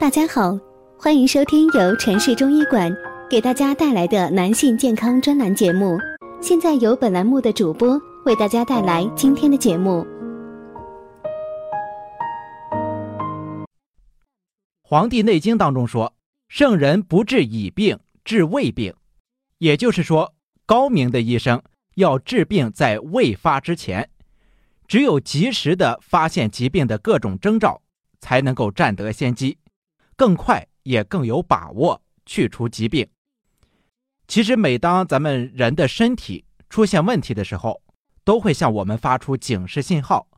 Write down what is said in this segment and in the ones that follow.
大家好，欢迎收听由城市中医馆给大家带来的男性健康专栏节目。现在由本栏目的主播为大家带来今天的节目。《黄帝内经》当中说：“圣人不治已病，治未病。”也就是说，高明的医生要治病在未发之前，只有及时的发现疾病的各种征兆，才能够占得先机，更快也更有把握去除疾病。其实，每当咱们人的身体出现问题的时候，都会向我们发出警示信号。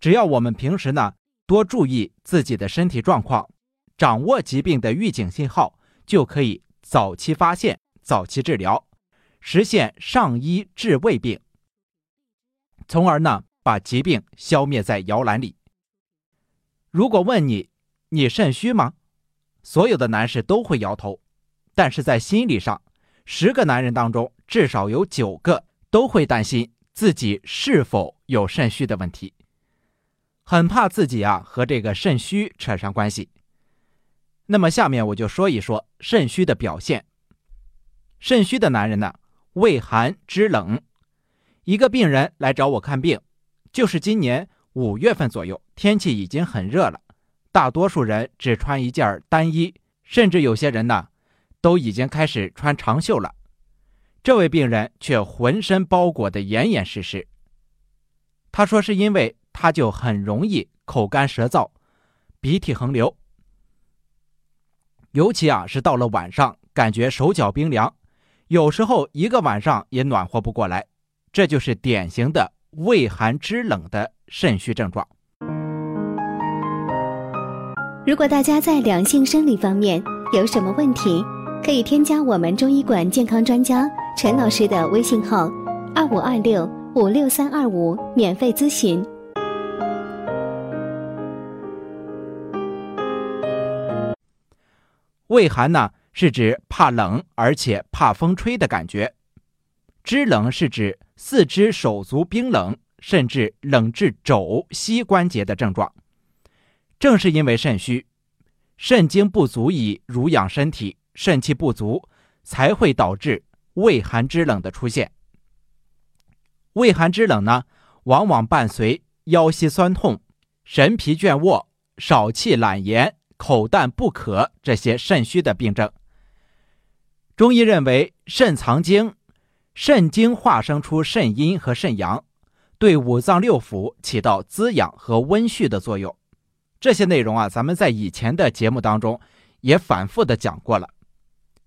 只要我们平时呢多注意自己的身体状况，掌握疾病的预警信号，就可以早期发现。早期治疗，实现上医治未病，从而呢把疾病消灭在摇篮里。如果问你，你肾虚吗？所有的男士都会摇头，但是在心理上，十个男人当中至少有九个都会担心自己是否有肾虚的问题，很怕自己啊和这个肾虚扯上关系。那么下面我就说一说肾虚的表现。肾虚的男人呢，畏寒肢冷。一个病人来找我看病，就是今年五月份左右，天气已经很热了，大多数人只穿一件单衣，甚至有些人呢，都已经开始穿长袖了。这位病人却浑身包裹得严严实实。他说是因为他就很容易口干舌燥，鼻涕横流，尤其啊是到了晚上，感觉手脚冰凉。有时候一个晚上也暖和不过来，这就是典型的畏寒肢冷的肾虚症状。如果大家在两性生理方面有什么问题，可以添加我们中医馆健康专家陈老师的微信号：二五二六五六三二五，免费咨询。畏寒呢？是指怕冷，而且怕风吹的感觉；肢冷是指四肢手足冰冷，甚至冷至肘膝关节的症状。正是因为肾虚，肾精不足以濡养身体，肾气不足，才会导致畏寒肢冷的出现。畏寒肢冷呢，往往伴随腰膝酸痛、神疲倦卧、少气懒言、口淡不渴这些肾虚的病症。中医认为，肾藏精，肾精化生出肾阴和肾阳，对五脏六腑起到滋养和温煦的作用。这些内容啊，咱们在以前的节目当中也反复的讲过了。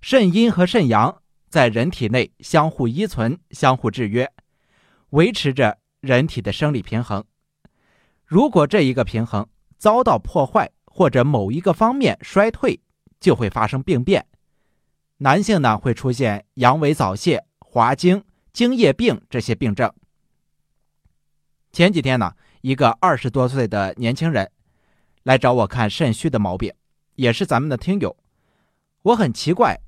肾阴和肾阳在人体内相互依存、相互制约，维持着人体的生理平衡。如果这一个平衡遭到破坏，或者某一个方面衰退，就会发生病变。男性呢会出现阳痿早泄、滑精、精液病这些病症。前几天呢，一个二十多岁的年轻人来找我看肾虚的毛病，也是咱们的听友。我很奇怪，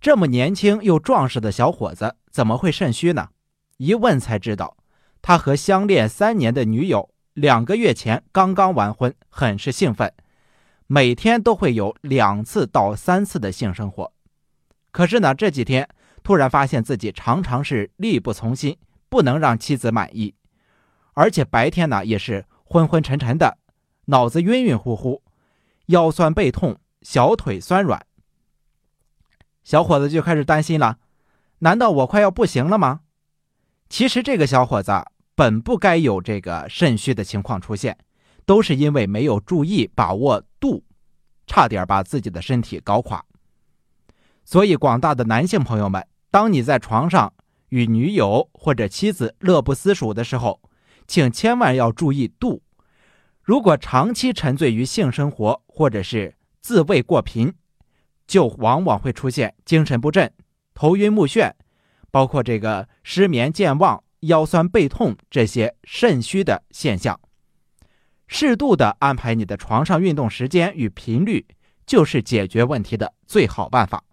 这么年轻又壮实的小伙子怎么会肾虚呢？一问才知道，他和相恋三年的女友两个月前刚刚完婚，很是兴奋，每天都会有两次到三次的性生活。可是呢，这几天突然发现自己常常是力不从心，不能让妻子满意，而且白天呢也是昏昏沉沉的，脑子晕晕乎乎，腰酸背痛，小腿酸软。小伙子就开始担心了：难道我快要不行了吗？其实这个小伙子本不该有这个肾虚的情况出现，都是因为没有注意把握度，差点把自己的身体搞垮。所以，广大的男性朋友们，当你在床上与女友或者妻子乐不思蜀的时候，请千万要注意度。如果长期沉醉于性生活，或者是自慰过频，就往往会出现精神不振、头晕目眩，包括这个失眠、健忘、腰酸背痛这些肾虚的现象。适度的安排你的床上运动时间与频率，就是解决问题的最好办法。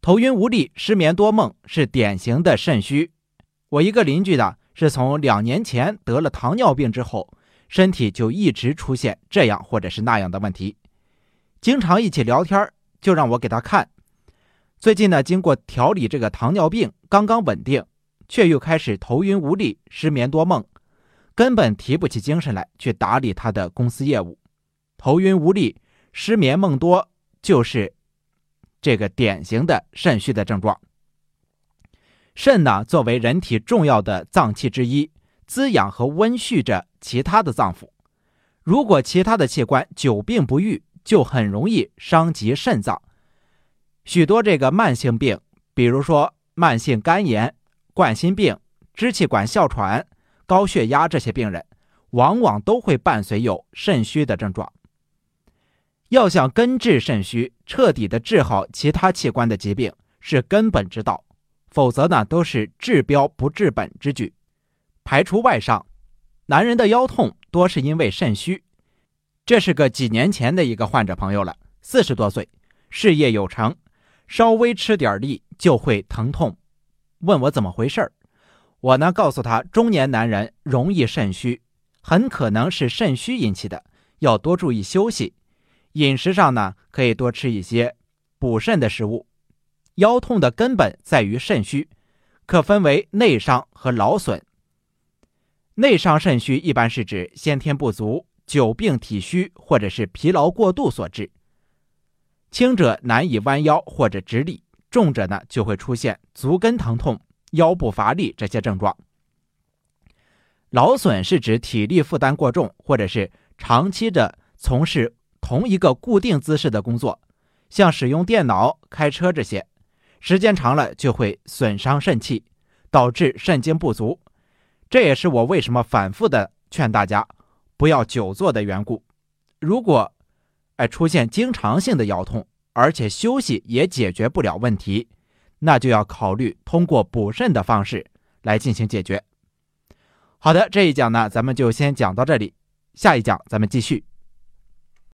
头晕无力、失眠多梦是典型的肾虚。我一个邻居的，是从两年前得了糖尿病之后，身体就一直出现这样或者是那样的问题。经常一起聊天，就让我给他看。最近呢，经过调理，这个糖尿病刚刚稳定，却又开始头晕无力、失眠多梦，根本提不起精神来去打理他的公司业务。头晕无力、失眠梦多，就是这个典型的肾虚的症状。肾呢，作为人体重要的脏器之一，滋养和温煦着其他的脏腑。如果其他的器官久病不愈，就很容易伤及肾脏，许多这个慢性病，比如说慢性肝炎、冠心病、支气管哮喘、高血压这些病人，往往都会伴随有肾虚的症状。要想根治肾虚，彻底的治好其他器官的疾病是根本之道，否则呢都是治标不治本之举。排除外伤，男人的腰痛多是因为肾虚。这是个几年前的一个患者朋友了，四十多岁，事业有成，稍微吃点力就会疼痛，问我怎么回事儿我呢告诉他，中年男人容易肾虚，很可能是肾虚引起的，要多注意休息，饮食上呢可以多吃一些补肾的食物。腰痛的根本在于肾虚，可分为内伤和劳损。内伤肾虚一般是指先天不足。久病体虚或者是疲劳过度所致，轻者难以弯腰或者直立，重者呢就会出现足跟疼痛、腰部乏力这些症状。劳损是指体力负担过重，或者是长期的从事同一个固定姿势的工作，像使用电脑、开车这些，时间长了就会损伤肾气，导致肾精不足。这也是我为什么反复的劝大家。不要久坐的缘故，如果，哎出现经常性的腰痛，而且休息也解决不了问题，那就要考虑通过补肾的方式来进行解决。好的，这一讲呢，咱们就先讲到这里，下一讲咱们继续。